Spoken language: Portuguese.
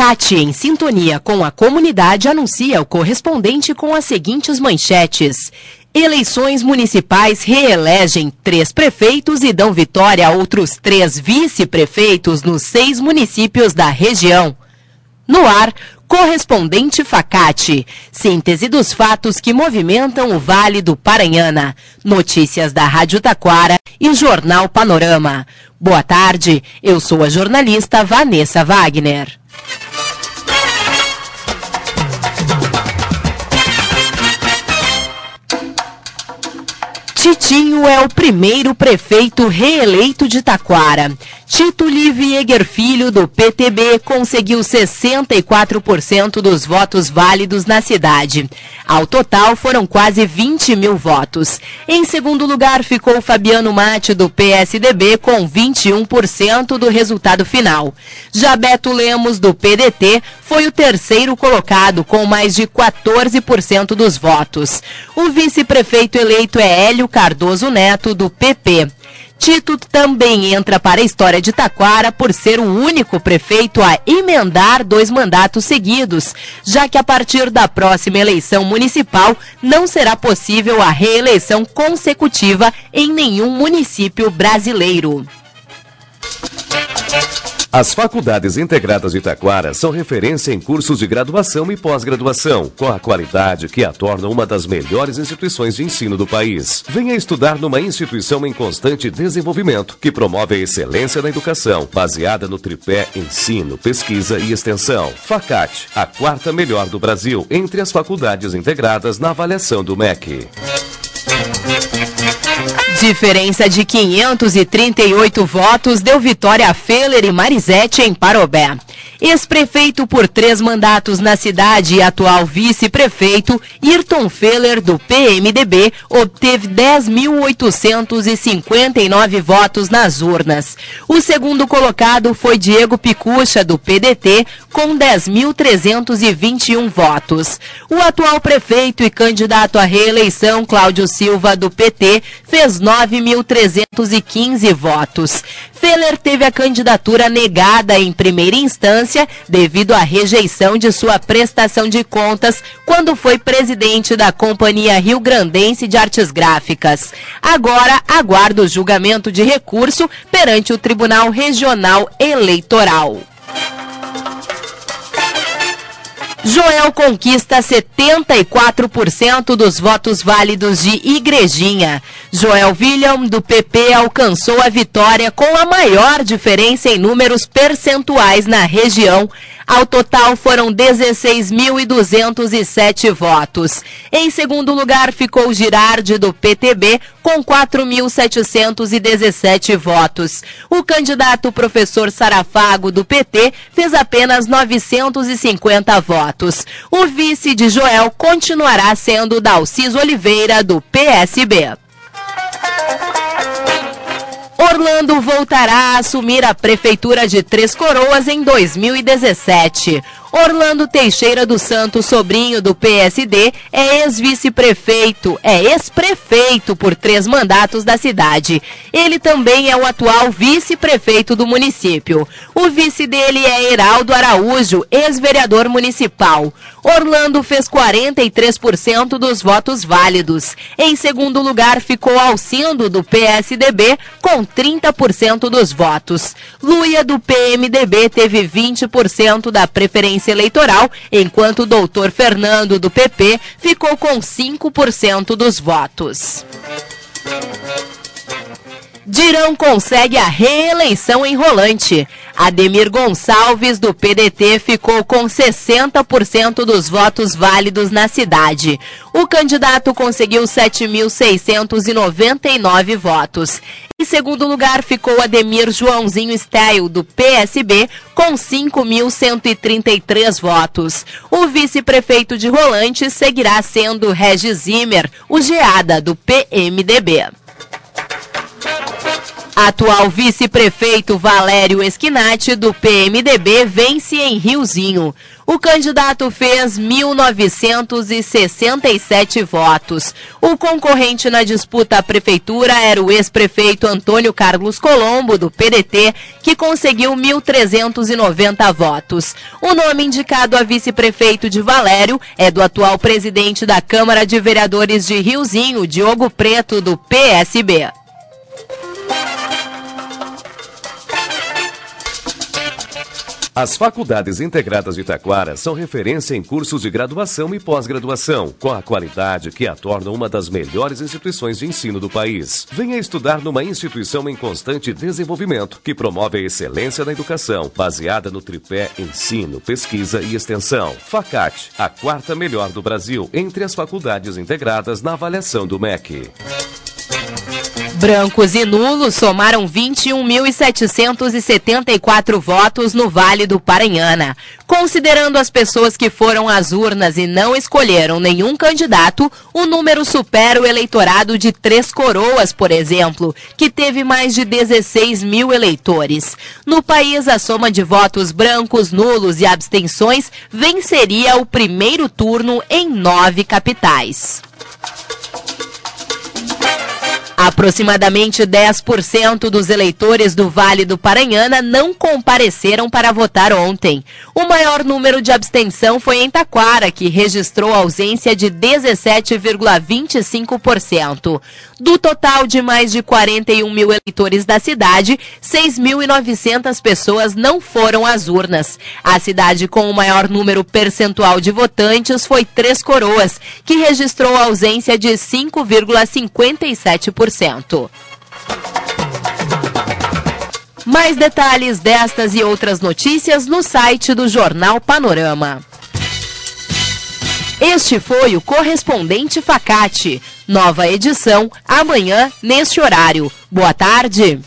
Facate, em sintonia com a comunidade, anuncia o correspondente com as seguintes manchetes. Eleições municipais reelegem três prefeitos e dão vitória a outros três vice-prefeitos nos seis municípios da região. No ar, correspondente Facate. Síntese dos fatos que movimentam o Vale do Paranhana. Notícias da Rádio Taquara e Jornal Panorama. Boa tarde, eu sou a jornalista Vanessa Wagner. Titinho é o primeiro prefeito reeleito de Taquara. Tito Livieger Filho, do PTB, conseguiu 64% dos votos válidos na cidade. Ao total, foram quase 20 mil votos. Em segundo lugar, ficou Fabiano Mate, do PSDB, com 21% do resultado final. Já Beto Lemos, do PDT, foi o terceiro colocado, com mais de 14% dos votos. O vice-prefeito eleito é Hélio Cardoso Neto, do PP. Tito também entra para a história de Taquara por ser o único prefeito a emendar dois mandatos seguidos, já que a partir da próxima eleição municipal não será possível a reeleição consecutiva em nenhum município brasileiro. As faculdades integradas de Taquara são referência em cursos de graduação e pós-graduação, com a qualidade que a torna uma das melhores instituições de ensino do país. Venha estudar numa instituição em constante desenvolvimento, que promove a excelência na educação, baseada no tripé ensino, pesquisa e extensão. Facate, a quarta melhor do Brasil entre as faculdades integradas na avaliação do MEC. Diferença de 538 votos deu vitória a Feller e Marisete em Parobé. Ex-prefeito por três mandatos na cidade e atual vice-prefeito, Ayrton Feller, do PMDB, obteve 10.859 votos nas urnas. O segundo colocado foi Diego Picucha, do PDT, com 10.321 votos. O atual prefeito e candidato à reeleição, Cláudio Silva, do PT, fez 9.315 votos. Feller teve a candidatura negada em primeira instância devido à rejeição de sua prestação de contas quando foi presidente da Companhia Rio Grandense de Artes Gráficas. Agora aguarda o julgamento de recurso perante o Tribunal Regional Eleitoral. Joel conquista 74% dos votos válidos de Igrejinha. Joel William, do PP, alcançou a vitória com a maior diferença em números percentuais na região. Ao total foram 16.207 votos. Em segundo lugar ficou Girardi, do PTB, com 4.717 votos. O candidato professor Sarafago, do PT, fez apenas 950 votos. O vice de Joel continuará sendo Dalcis Oliveira, do PSB. o Orlando voltará a assumir a prefeitura de Três Coroas em 2017. Orlando Teixeira do Santo, sobrinho do PSD, é ex-vice-prefeito, é ex-prefeito por três mandatos da cidade. Ele também é o atual vice-prefeito do município. O vice dele é Heraldo Araújo, ex-vereador municipal. Orlando fez 43% dos votos válidos. Em segundo lugar ficou Alcindo, do PSDB, com 30% dos votos. Luia, do PMDB, teve 20% da preferência eleitoral, enquanto o doutor Fernando, do PP, ficou com 5% dos votos. Dirão consegue a reeleição em Rolante. Ademir Gonçalves, do PDT, ficou com 60% dos votos válidos na cidade. O candidato conseguiu 7.699 votos. Em segundo lugar ficou Ademir Joãozinho Style, do PSB, com 5.133 votos. O vice-prefeito de Rolante seguirá sendo Regis Zimmer, o Geada, do PMDB. Atual vice-prefeito Valério Esquinati, do PMDB, vence em Riozinho. O candidato fez 1.967 votos. O concorrente na disputa à prefeitura era o ex-prefeito Antônio Carlos Colombo, do PDT, que conseguiu 1.390 votos. O nome indicado a vice-prefeito de Valério é do atual presidente da Câmara de Vereadores de Riozinho, Diogo Preto, do PSB. As faculdades integradas de Taquara são referência em cursos de graduação e pós-graduação, com a qualidade que a torna uma das melhores instituições de ensino do país. Venha estudar numa instituição em constante desenvolvimento, que promove a excelência na educação, baseada no tripé ensino, pesquisa e extensão. Facate, a quarta melhor do Brasil entre as faculdades integradas na avaliação do MEC. Brancos e nulos somaram 21.774 votos no Vale do Paranhana. Considerando as pessoas que foram às urnas e não escolheram nenhum candidato, o número supera o eleitorado de Três Coroas, por exemplo, que teve mais de 16 mil eleitores. No país, a soma de votos brancos, nulos e abstenções venceria o primeiro turno em nove capitais. Aproximadamente 10% dos eleitores do Vale do Paranhana não compareceram para votar ontem. O maior número de abstenção foi em Taquara, que registrou ausência de 17,25%. Do total de mais de 41 mil eleitores da cidade, 6.900 pessoas não foram às urnas. A cidade com o maior número percentual de votantes foi Três Coroas, que registrou ausência de 5,57%. Mais detalhes destas e outras notícias no site do Jornal Panorama. Este foi o correspondente Facate. Nova edição amanhã neste horário. Boa tarde.